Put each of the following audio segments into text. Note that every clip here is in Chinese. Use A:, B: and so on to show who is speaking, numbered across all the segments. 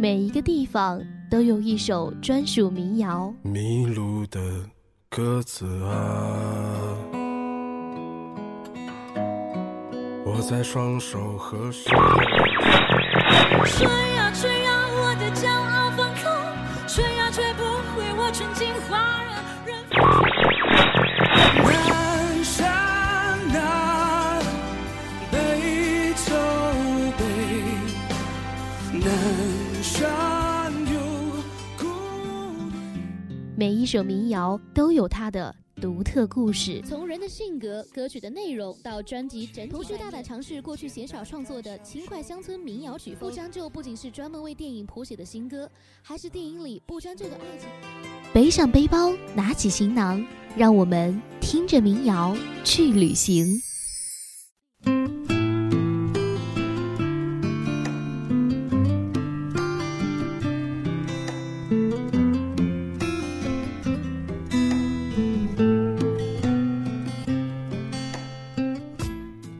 A: 每一个地方都有一首专属民谣。
B: 迷路的鸽子啊，我在双手合十。
C: 吹呀吹呀，我的骄傲放纵，吹呀吹不回我纯净花
A: 每一首民谣都有它的独特故事。
D: 从人的性格、歌曲的内容到专辑整体，同时大胆尝试过去鲜少创作的轻快乡村民谣曲风。不将就不仅是专门为电影谱写的新歌，还是电影里不将就的爱情。
A: 背上背包，拿起行囊，让我们听着民谣去旅行。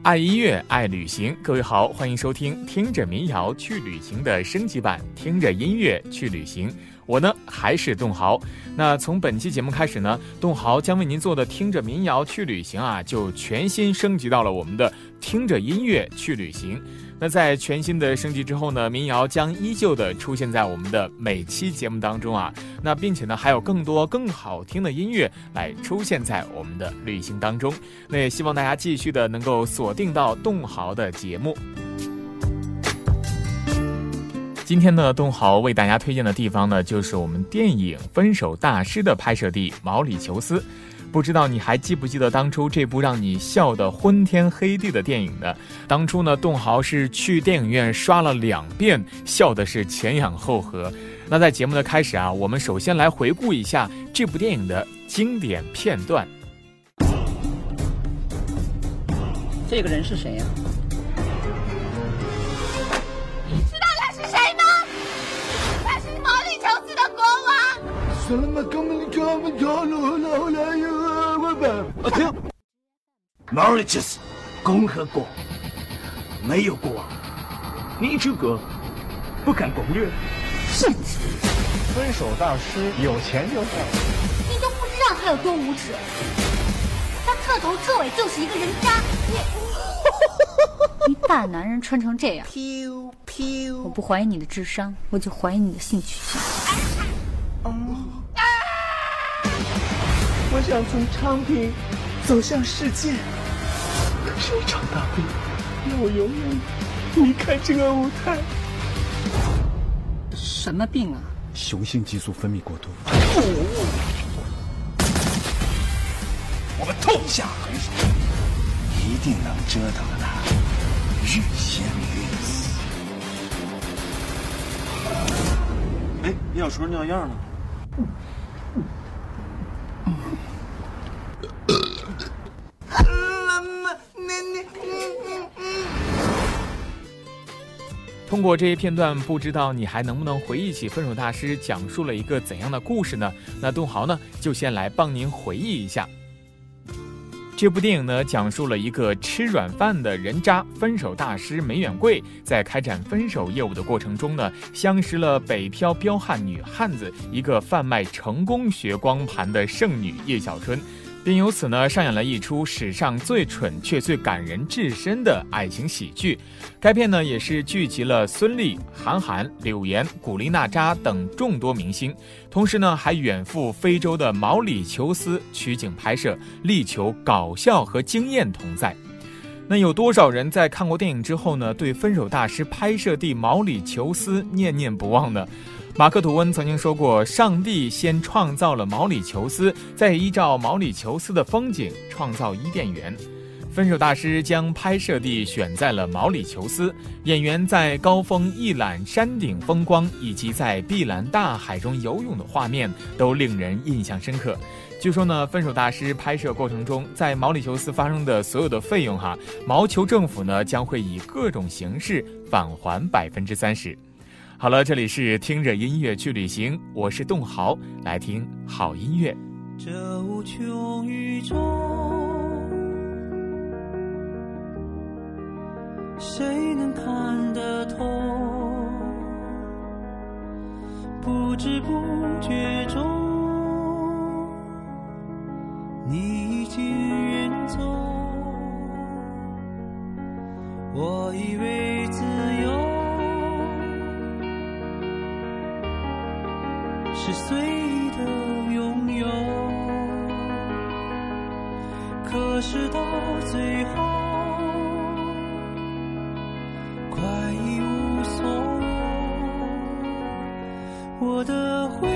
E: 爱音乐，爱旅行。各位好，欢迎收听《听着民谣去旅行》的升级版，听着音乐去旅行。我呢还是栋豪。那从本期节目开始呢，栋豪将为您做的《听着民谣去旅行》啊，就全新升级到了我们的《听着音乐去旅行》。那在全新的升级之后呢，民谣将依旧的出现在我们的每期节目当中啊。那并且呢，还有更多更好听的音乐来出现在我们的旅行当中。那也希望大家继续的能够锁定到栋豪的节目。今天呢，东豪为大家推荐的地方呢，就是我们电影《分手大师》的拍摄地毛里求斯。不知道你还记不记得当初这部让你笑得昏天黑地的电影呢？当初呢，栋豪是去电影院刷了两遍，笑的是前仰后合。那在节目的开始啊，我们首先来回顾一下这部电影的经典片段。
F: 这个人是谁呀、
G: 共和国没有国王，你这个不敢攻略。
H: 分手大师有钱就好。
I: 你都不知道他有多无耻，他彻头彻尾就是一个人渣。你，
J: 一大男人穿成这样，我不怀疑你的智商，我就怀疑你的性取向。
G: 想从昌平走向世界，可是一场大病让我永远离开这个舞台。
F: 什么病啊？
H: 雄性激素分泌过多。
G: 我们痛下狠手，一定能折腾的他欲仙欲死。
H: 哎，尿叔尿样呢？
E: 通过这些片段，不知道你还能不能回忆起分手大师讲述了一个怎样的故事呢？那东豪呢，就先来帮您回忆一下。这部电影呢，讲述了一个吃软饭的人渣分手大师梅远贵，在开展分手业务的过程中呢，相识了北漂彪悍女汉子，一个贩卖成功学光盘的剩女叶小春。并由此呢上演了一出史上最蠢却最感人至深的爱情喜剧。该片呢也是聚集了孙俪、韩寒、柳岩、古力娜扎等众多明星，同时呢还远赴非洲的毛里求斯取景拍摄，力求搞笑和惊艳同在。那有多少人在看过电影之后呢，对分手大师拍摄地毛里求斯念念不忘呢？马克·吐温曾经说过：“上帝先创造了毛里求斯，再依照毛里求斯的风景创造伊甸园。”分手大师将拍摄地选在了毛里求斯，演员在高峰一览山顶风光，以及在碧蓝大海中游泳的画面都令人印象深刻。据说呢，分手大师拍摄过程中，在毛里求斯发生的所有的费用哈，毛球政府呢将会以各种形式返还百分之三十。好了，这里是听着音乐去旅行，我是栋豪，来听好音乐。
C: 这无穷宇宙，谁能看得透？
K: 不知不觉中，你已经远走。我以为自由是随意的拥有，可是到最后。快一无所有我的辉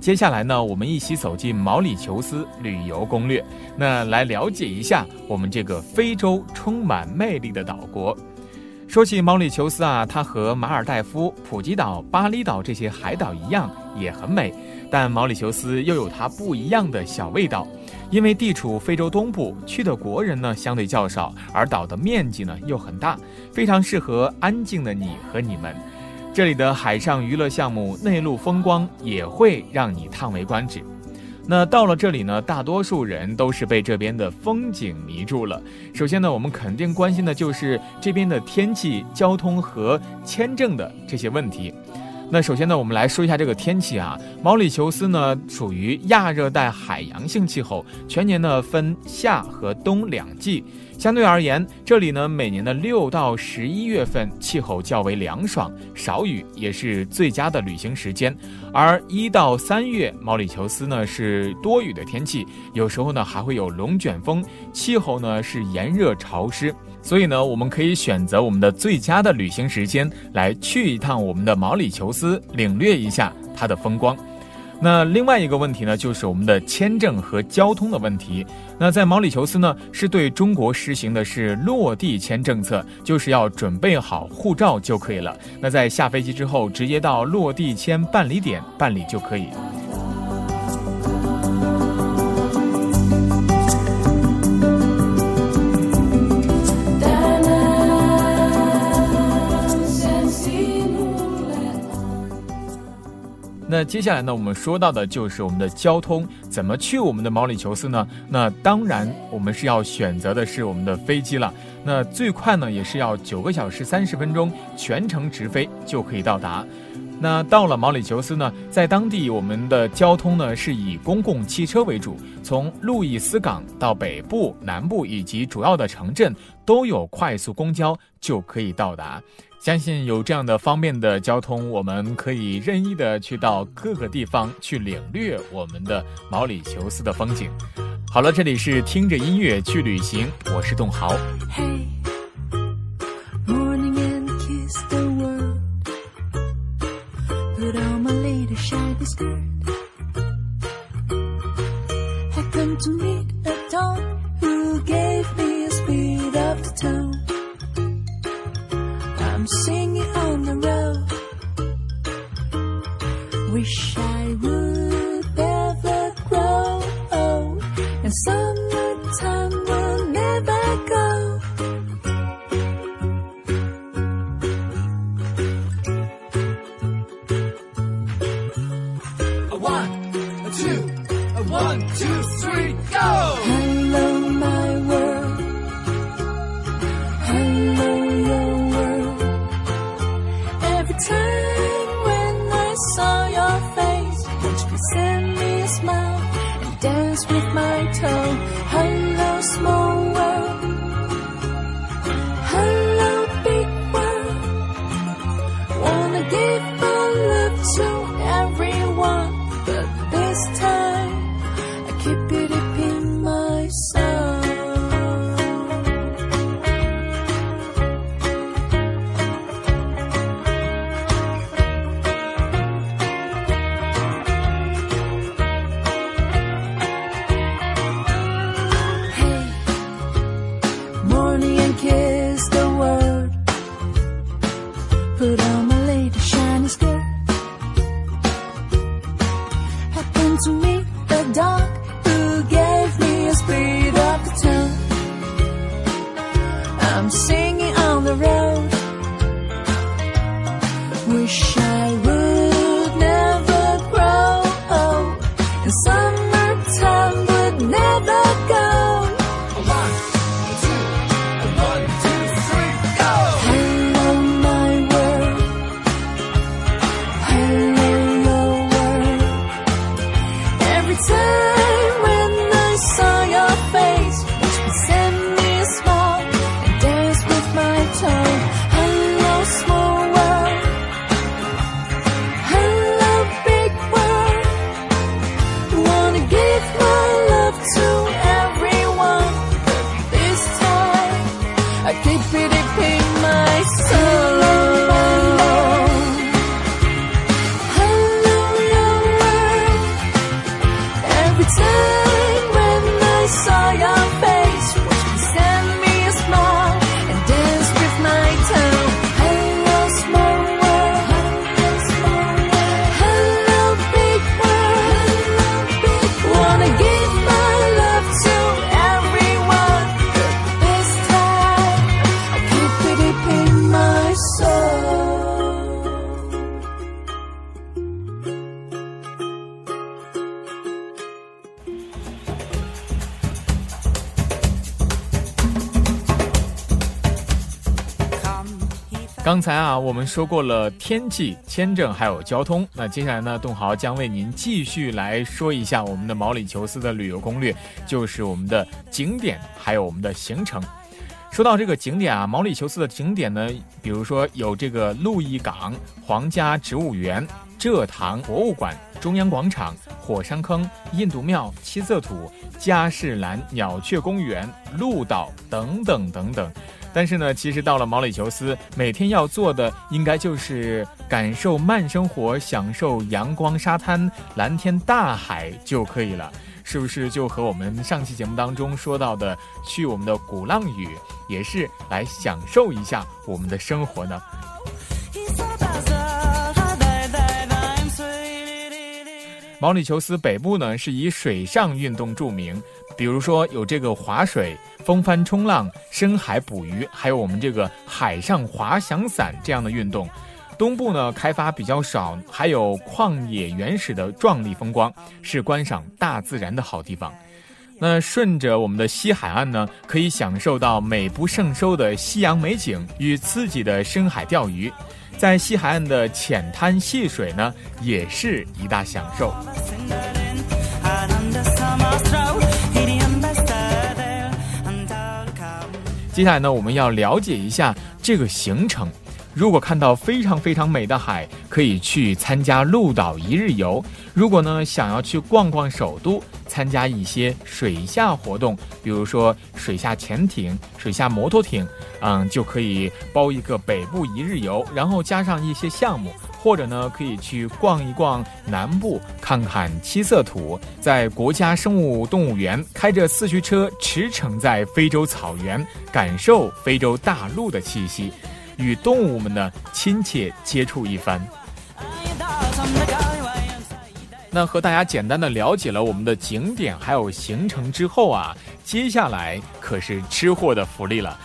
E: 接下来呢，我们一起走进毛里求斯旅游攻略，那来了解一下我们这个非洲充满魅力的岛国。说起毛里求斯啊，它和马尔代夫、普吉岛、巴厘岛这些海岛一样，也很美。但毛里求斯又有它不一样的小味道，因为地处非洲东部，去的国人呢相对较少，而岛的面积呢又很大，非常适合安静的你和你们。这里的海上娱乐项目、内陆风光也会让你叹为观止。那到了这里呢，大多数人都是被这边的风景迷住了。首先呢，我们肯定关心的就是这边的天气、交通和签证的这些问题。那首先呢，我们来说一下这个天气啊。毛里求斯呢属于亚热带海洋性气候，全年呢分夏和冬两季。相对而言，这里呢每年的六到十一月份气候较为凉爽，少雨也是最佳的旅行时间。而一到三月，毛里求斯呢是多雨的天气，有时候呢还会有龙卷风，气候呢是炎热潮湿。所以呢，我们可以选择我们的最佳的旅行时间来去一趟我们的毛里求斯，领略一下它的风光。那另外一个问题呢，就是我们的签证和交通的问题。那在毛里求斯呢，是对中国实行的是落地签政策，就是要准备好护照就可以了。那在下飞机之后，直接到落地签办理点办理就可以。那接下来呢，我们说到的就是我们的交通，怎么去我们的毛里求斯呢？那当然，我们是要选择的是我们的飞机了。那最快呢，也是要九个小时三十分钟，全程直飞就可以到达。那到了毛里求斯呢，在当地我们的交通呢是以公共汽车为主，从路易斯港到北部、南部以及主要的城镇都有快速公交就可以到达。相信有这样的方便的交通，我们可以任意的去到各个地方去领略我们的毛里求斯的风景。好了，这里是听着音乐去旅行，我是栋豪。
L: Singing on the road. Wish I would
E: 刚才啊，我们说过了天气、签证还有交通，那接下来呢，栋豪将为您继续来说一下我们的毛里求斯的旅游攻略，就是我们的景点还有我们的行程。说到这个景点啊，毛里求斯的景点呢，比如说有这个路易港、皇家植物园、蔗糖博物馆、中央广场、火山坑、印度庙、七色土、加士兰鸟雀公园、鹿岛等等等等。但是呢，其实到了毛里求斯，每天要做的应该就是感受慢生活，享受阳光、沙滩、蓝天、大海就可以了，是不是？就和我们上期节目当中说到的，去我们的鼓浪屿，也是来享受一下我们的生活呢？毛里求斯北部呢是以水上运动著名，比如说有这个划水。风帆冲浪、深海捕鱼，还有我们这个海上滑翔伞这样的运动。东部呢开发比较少，还有旷野原始的壮丽风光，是观赏大自然的好地方。那顺着我们的西海岸呢，可以享受到美不胜收的夕阳美景与刺激的深海钓鱼。在西海岸的浅滩戏水呢，也是一大享受。接下来呢，我们要了解一下这个行程。如果看到非常非常美的海，可以去参加鹿岛一日游；如果呢想要去逛逛首都，参加一些水下活动，比如说水下潜艇、水下摩托艇，嗯，就可以包一个北部一日游，然后加上一些项目。或者呢，可以去逛一逛南部，看看七色土，在国家生物动物园开着四驱车驰骋在非洲草原，感受非洲大陆的气息，与动物们呢亲切接触一番。那和大家简单的了解了我们的景点还有行程之后啊，接下来可是吃货的福利了。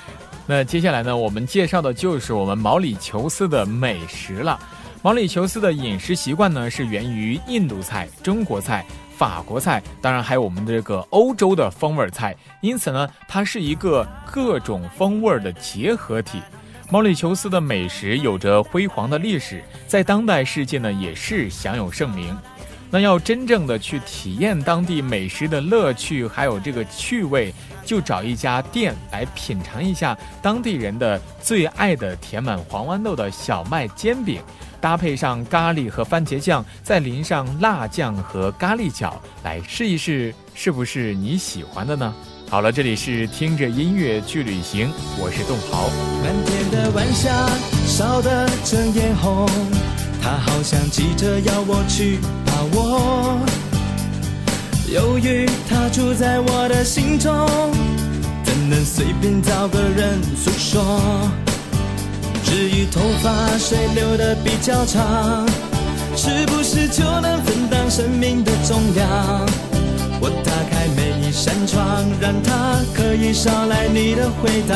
E: 那接下来呢，我们介绍的就是我们毛里求斯的美食了。毛里求斯的饮食习惯呢，是源于印度菜、中国菜、法国菜，当然还有我们的这个欧洲的风味菜。因此呢，它是一个各种风味的结合体。毛里求斯的美食有着辉煌的历史，在当代世界呢也是享有盛名。那要真正的去体验当地美食的乐趣，还有这个趣味，就找一家店来品尝一下当地人的最爱的填满黄豌豆的小麦煎饼。搭配上咖喱和番茄酱，再淋上辣酱和咖喱角，来试一试，是不是你喜欢的呢？好了，这里是听着音乐去旅行，我是栋豪。
M: 漫天的晚霞烧得正艳红，他好像急着要我去把握。由于它住在我的心中，怎能随便找个人诉说？至于头发谁留的比较长，是不是就能分担生命的重量？我打开每一扇窗，让它可以捎来你的回答。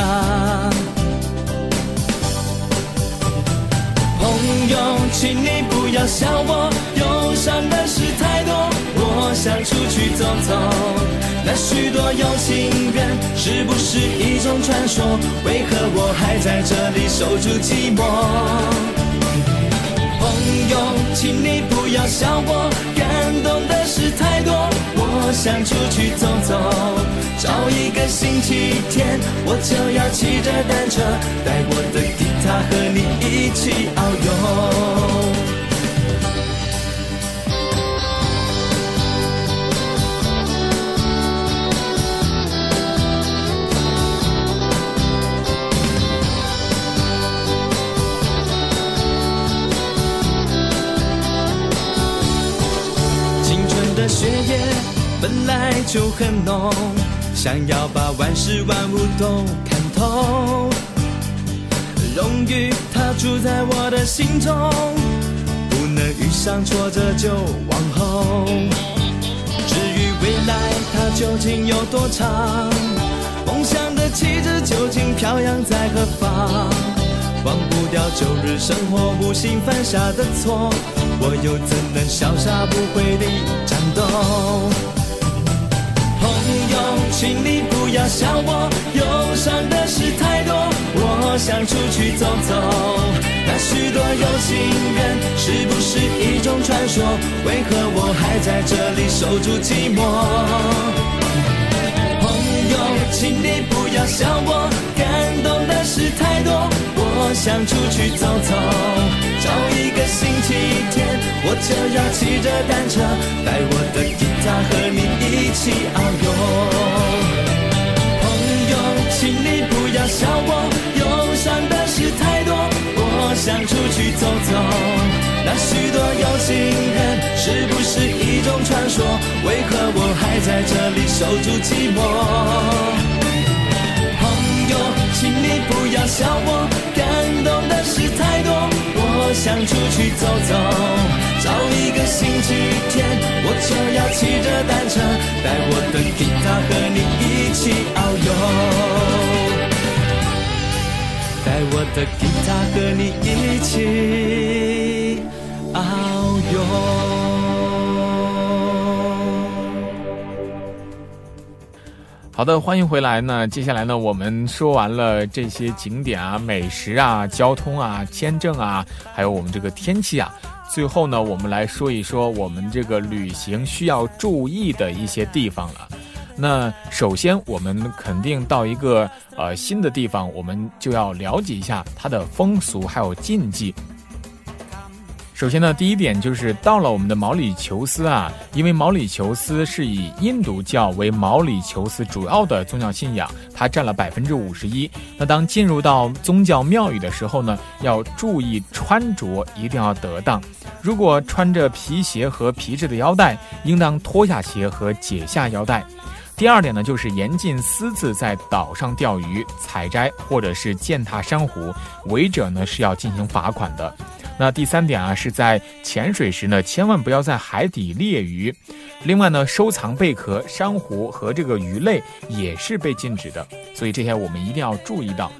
M: 朋友，请你不要笑我，忧伤的事太多，我想出去走走。那许多有情人是不是一种传说？为何我还在这里守住寂寞？朋友，请你不要笑我，感动的事太多，我想出去走走，找一个星期天，我就要骑着单车，带我的吉他和你一起遨游。本来就很浓，想要把万事万物都看透。荣誉它住在我的心中，不能遇上挫折就往后。至于未来它究竟有多长，梦想的旗帜究竟飘扬在何方？忘不掉旧日生活无心犯下的错。我又怎能潇洒不悔地战斗？请你不要笑我，忧伤的事太多。我。想出去走走。那许多有情人是不是一种传说？为何我还在这里守住寂寞？朋友，请你不要笑我，我想出去走走，找一个星期天，我就要骑着单车，带我的吉他和你一起遨游。朋友，请你不要笑我，忧伤的事太多，我想出去走走。那许多有情人是不是一种传说？为何我还在这里守住寂寞？朋友，请你不要笑我，动的事太多，我想出去走走，找一个星期天，我就要骑着单车，带我的吉他和你一起遨游，带我的吉他和你一起遨游。
E: 好的，欢迎回来呢。接下来呢，我们说完了这些景点啊、美食啊、交通啊、签证啊，还有我们这个天气啊。最后呢，我们来说一说我们这个旅行需要注意的一些地方了。那首先，我们肯定到一个呃新的地方，我们就要了解一下它的风俗还有禁忌。首先呢，第一点就是到了我们的毛里求斯啊，因为毛里求斯是以印度教为毛里求斯主要的宗教信仰，它占了百分之五十一。那当进入到宗教庙宇的时候呢，要注意穿着一定要得当。如果穿着皮鞋和皮质的腰带，应当脱下鞋和解下腰带。第二点呢，就是严禁私自在岛上钓鱼、采摘或者是践踏珊瑚，违者呢是要进行罚款的。那第三点啊，是在潜水时呢，千万不要在海底猎鱼。另外呢，收藏贝壳、珊瑚和这个鱼类也是被禁止的，所以这些我们一定要注意到。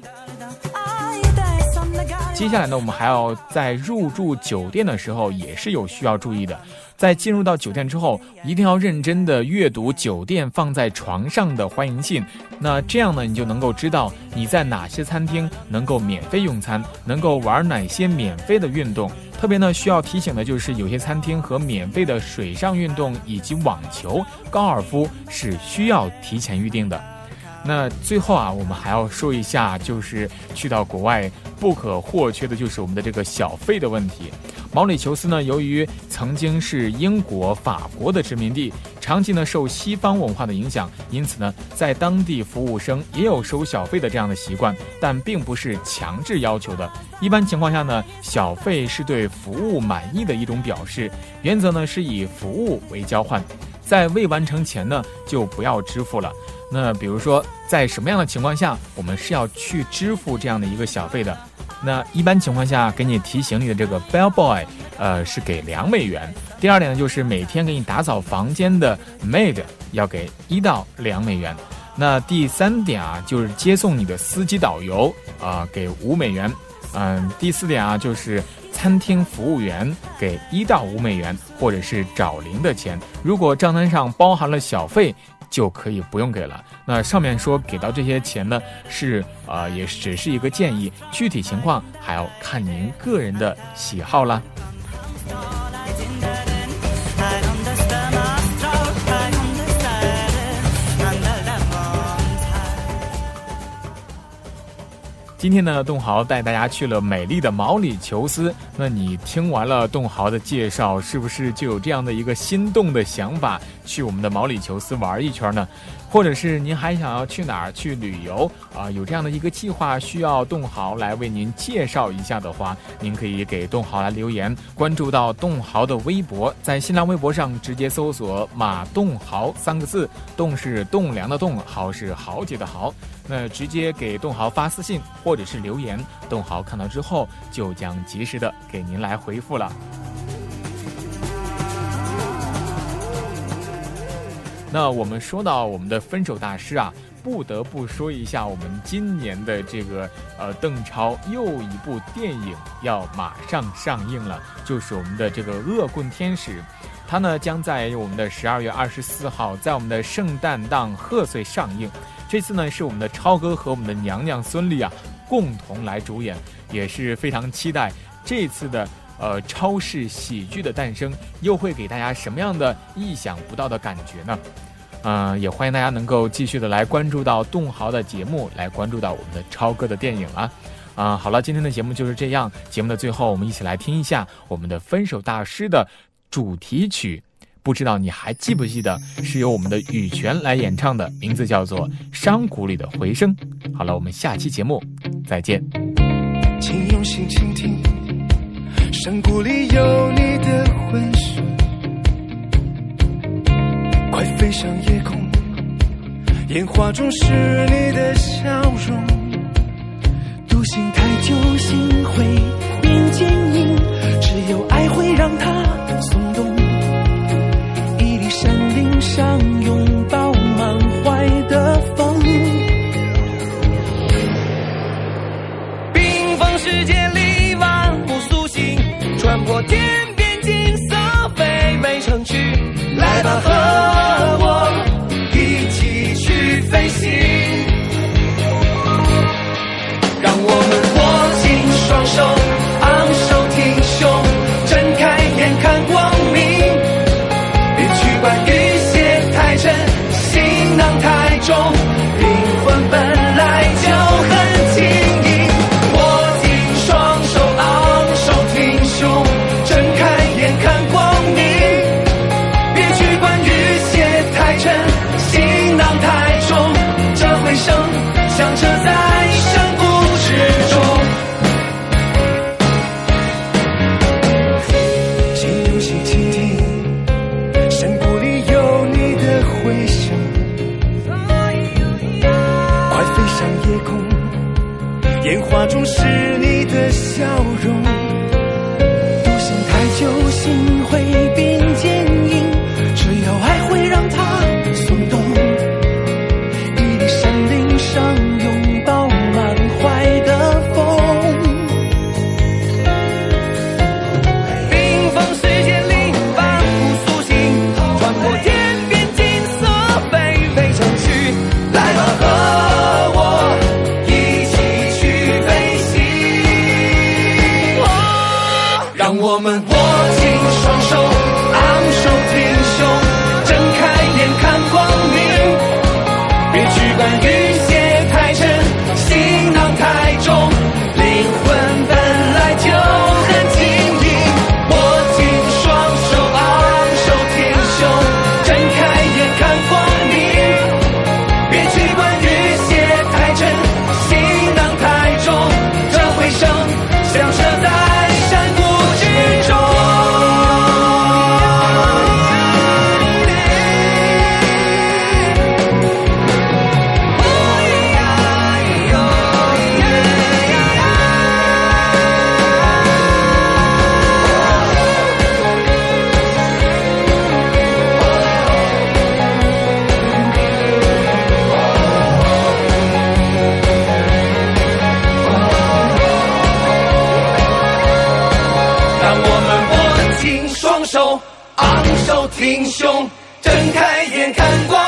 E: 接下来呢，我们还要在入住酒店的时候也是有需要注意的。在进入到酒店之后，一定要认真的阅读酒店放在床上的欢迎信。那这样呢，你就能够知道你在哪些餐厅能够免费用餐，能够玩哪些免费的运动。特别呢，需要提醒的就是有些餐厅和免费的水上运动以及网球、高尔夫是需要提前预定的。那最后啊，我们还要说一下，就是去到国外不可或缺的就是我们的这个小费的问题。毛里求斯呢，由于曾经是英国、法国的殖民地，长期呢受西方文化的影响，因此呢，在当地服务生也有收小费的这样的习惯，但并不是强制要求的。一般情况下呢，小费是对服务满意的一种表示，原则呢是以服务为交换，在未完成前呢就不要支付了。那比如说，在什么样的情况下，我们是要去支付这样的一个小费的？那一般情况下，给你提行李的这个 bellboy，呃，是给两美元。第二点呢，就是每天给你打扫房间的 maid 要给一到两美元。那第三点啊，就是接送你的司机导游啊，给五美元。嗯，第四点啊，就是餐厅服务员给一到五美元，或者是找零的钱。如果账单上包含了小费。就可以不用给了。那上面说给到这些钱呢，是呃，也只是一个建议，具体情况还要看您个人的喜好啦。今天呢，栋豪带大家去了美丽的毛里求斯。那你听完了栋豪的介绍，是不是就有这样的一个心动的想法，去我们的毛里求斯玩一圈呢？或者是您还想要去哪儿去旅游啊？有这样的一个计划，需要栋豪来为您介绍一下的话，您可以给栋豪来留言，关注到栋豪的微博，在新浪微博上直接搜索“马栋豪”三个字，栋是栋梁的栋，豪是豪杰的豪。那直接给栋豪发私信或者是留言，栋豪看到之后就将及时的给您来回复了。那我们说到我们的分手大师啊，不得不说一下我们今年的这个呃邓超又一部电影要马上上映了，就是我们的这个恶棍天使，它呢将在我们的十二月二十四号在我们的圣诞档贺岁上映。这次呢是我们的超哥和我们的娘娘孙俪啊共同来主演，也是非常期待这次的呃超市喜剧的诞生，又会给大家什么样的意想不到的感觉呢？嗯，也欢迎大家能够继续的来关注到栋豪的节目，来关注到我们的超哥的电影啊。啊，好了，今天的节目就是这样。节目的最后，我们一起来听一下我们的《分手大师》的主题曲。不知道你还记不记得，是由我们的羽泉来演唱的，名字叫做《山谷里的回声》。好了，我们下期节目再见。
N: 请用心倾听，山谷里有你的回声。快飞上夜空，烟花中是你的笑容。独行太久，心会变坚硬，只有爱会让它
O: 囊让我们握紧双手昂首挺胸。手昂首挺胸，睁开眼看光。